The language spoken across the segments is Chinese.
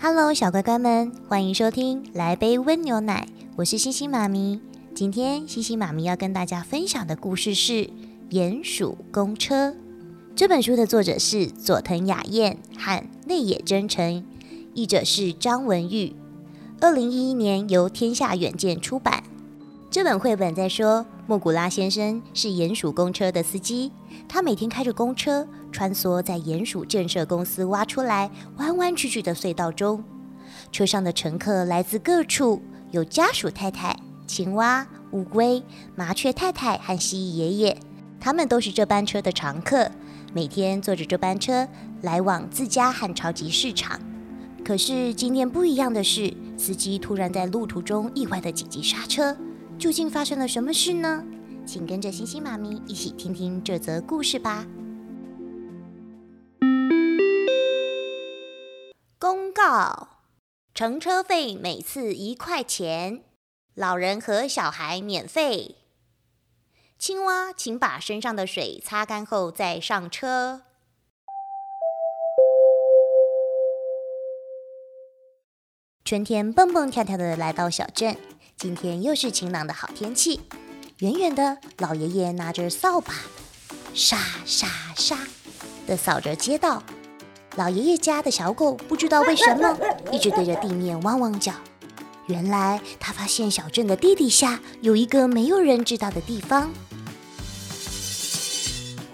Hello，小乖乖们，欢迎收听《来杯温牛奶》，我是星星妈咪。今天星星妈咪要跟大家分享的故事是《鼹鼠公车》。这本书的作者是佐藤雅彦和内野真诚，译者是张文玉。二零一一年由天下远见出版。这本绘本在说，莫古拉先生是鼹鼠公车的司机，他每天开着公车。穿梭在鼹鼠建设公司挖出来弯弯曲曲的隧道中，车上的乘客来自各处，有家鼠太太、青蛙、乌龟、麻雀太太和蜥蜴爷爷，他们都是这班车的常客，每天坐着这班车来往自家和超级市场。可是今天不一样的是，司机突然在路途中意外的紧急刹车，究竟发生了什么事呢？请跟着星星妈咪一起听听这则故事吧。公告：乘车费每次一块钱，老人和小孩免费。青蛙，请把身上的水擦干后再上车。春天蹦蹦跳跳的来到小镇，今天又是晴朗的好天气。远远的，老爷爷拿着扫把，沙沙沙的扫着街道。老爷爷家的小狗不知道为什么 一直对着地面汪汪叫。原来他发现小镇的地底下有一个没有人知道的地方。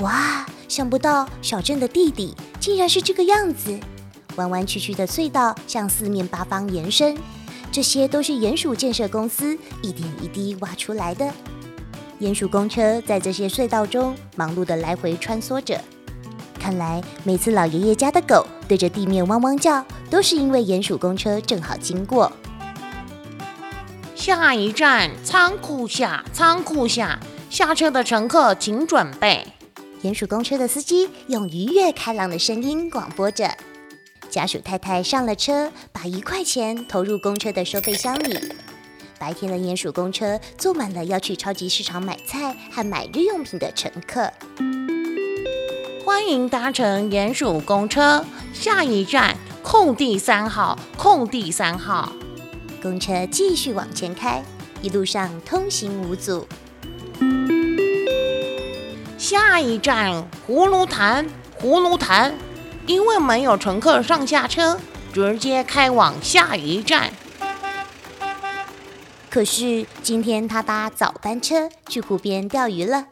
哇，想不到小镇的地底竟然是这个样子，弯弯曲曲的隧道向四面八方延伸，这些都是鼹鼠建设公司一点一滴挖出来的。鼹鼠公车在这些隧道中忙碌的来回穿梭着。看来每次老爷爷家的狗对着地面汪汪叫，都是因为鼹鼠公车正好经过。下一站仓库下，仓库下，下车的乘客请准备。鼹鼠公车的司机用愉悦开朗的声音广播着。家属太太上了车，把一块钱投入公车的收费箱里。白天的鼹鼠公车坐满了要去超级市场买菜和买日用品的乘客。欢迎搭乘鼹鼠公车，下一站空地三号，空地三号。公车继续往前开，一路上通行无阻。下一站葫芦潭，葫芦潭，因为没有乘客上下车，直接开往下一站。可是今天他搭早班车去湖边钓鱼了。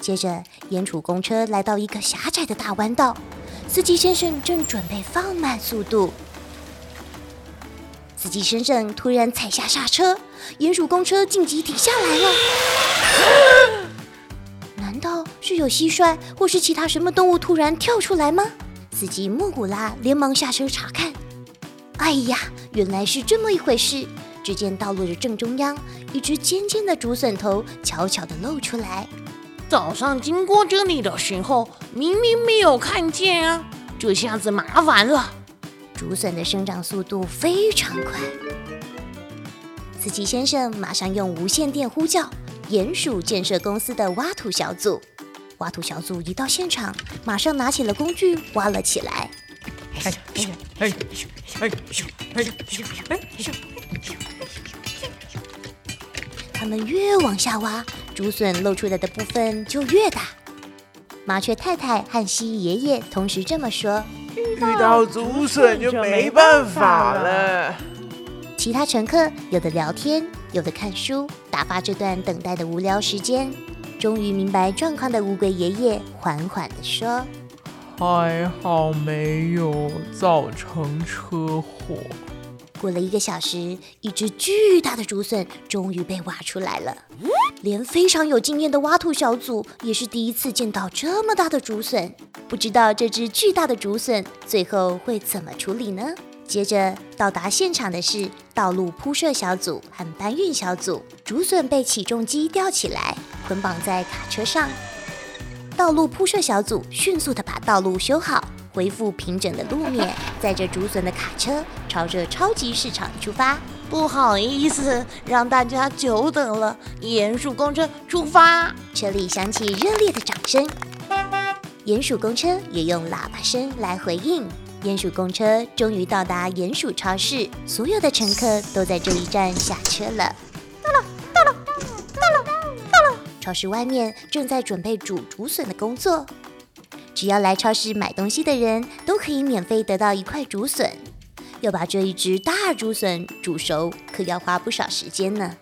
接着，鼹鼠公车来到一个狭窄的大弯道，司机先生正准备放慢速度。司机先生突然踩下刹车，鼹鼠公车紧急停下来了。难道是有蟋蟀或是其他什么动物突然跳出来吗？司机莫古拉连忙下车查看。哎呀，原来是这么一回事！只见道路的正中央，一只尖尖的竹笋头悄悄地露出来。早上经过这里的时候，明明没有看见啊！这下子麻烦了。竹笋的生长速度非常快，司机先生马上用无线电呼叫鼹鼠建设公司的挖土小组。挖土小组一到现场，马上拿起了工具挖了起来。哎哎哎哎哎哎！他们越往下挖。竹笋露出来的部分就越大。麻雀太太和蜥蜴爷爷同时这么说：“遇到竹笋就没办法了。”其他乘客有的聊天，有的看书，打发这段等待的无聊时间。终于明白状况的乌龟爷爷缓缓地说：“还好没有造成车祸。”过了一个小时，一只巨大的竹笋终于被挖出来了。连非常有经验的挖土小组也是第一次见到这么大的竹笋。不知道这只巨大的竹笋最后会怎么处理呢？接着到达现场的是道路铺设小组和搬运小组，竹笋被起重机吊起来，捆绑在卡车上。道路铺设小组迅速地把道路修好，恢复平整的路面，载着竹笋的卡车朝着超级市场出发。不好意思，让大家久等了。鼹鼠公车出发，车里响起热烈的掌声。鼹鼠公车也用喇叭声来回应。鼹鼠公车终于到达鼹鼠超市，所有的乘客都在这一站下车了。到了，到了，到了，到了！超市外面正在准备煮竹笋的工作。只要来超市买东西的人都可以免费得到一块竹笋。要把这一只大竹笋煮熟，可要花不少时间呢。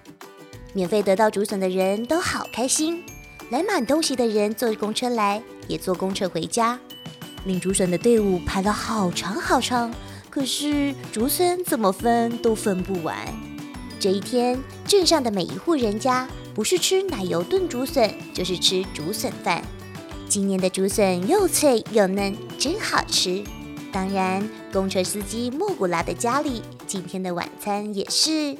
免费得到竹笋的人都好开心，来买东西的人坐公车来，也坐公车回家。领竹笋的队伍排了好长好长，可是竹笋怎么分都分不完。这一天，镇上的每一户人家不是吃奶油炖竹笋，就是吃竹笋饭。今年的竹笋又脆又嫩，真好吃。当然，公车司机莫古拉的家里今天的晚餐也是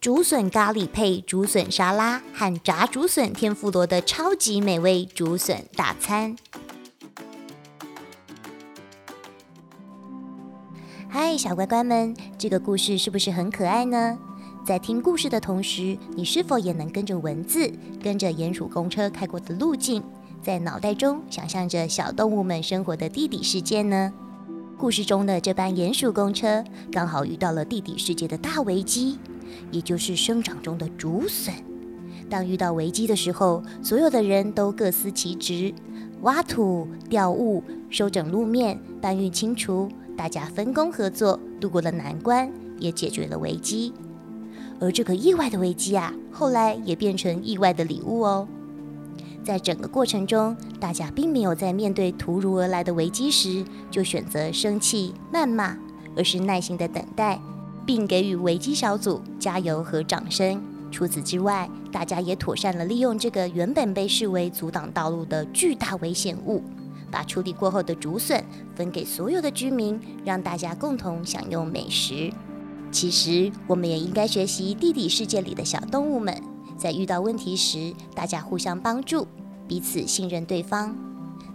竹笋咖喱配竹笋沙拉和炸竹笋天妇罗的超级美味竹笋大餐。嗨，小乖乖们，这个故事是不是很可爱呢？在听故事的同时，你是否也能跟着文字，跟着鼹鼠公车开过的路径，在脑袋中想象着小动物们生活的地底世界呢？故事中的这班鼹鼠公车刚好遇到了地底世界的大危机，也就是生长中的竹笋。当遇到危机的时候，所有的人都各司其职，挖土、吊物、收整路面、搬运、清除，大家分工合作，度过了难关，也解决了危机。而这个意外的危机啊，后来也变成意外的礼物哦。在整个过程中，大家并没有在面对突如而来的危机时就选择生气、谩骂，而是耐心的等待，并给予危机小组加油和掌声。除此之外，大家也妥善了利用这个原本被视为阻挡道路的巨大危险物，把处理过后的竹笋分给所有的居民，让大家共同享用美食。其实，我们也应该学习地底世界里的小动物们。在遇到问题时，大家互相帮助，彼此信任对方；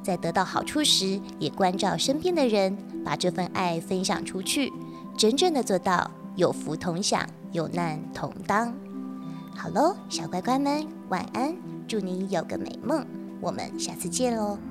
在得到好处时，也关照身边的人，把这份爱分享出去，真正的做到有福同享，有难同当。好喽，小乖乖们，晚安，祝你有个美梦，我们下次见喽。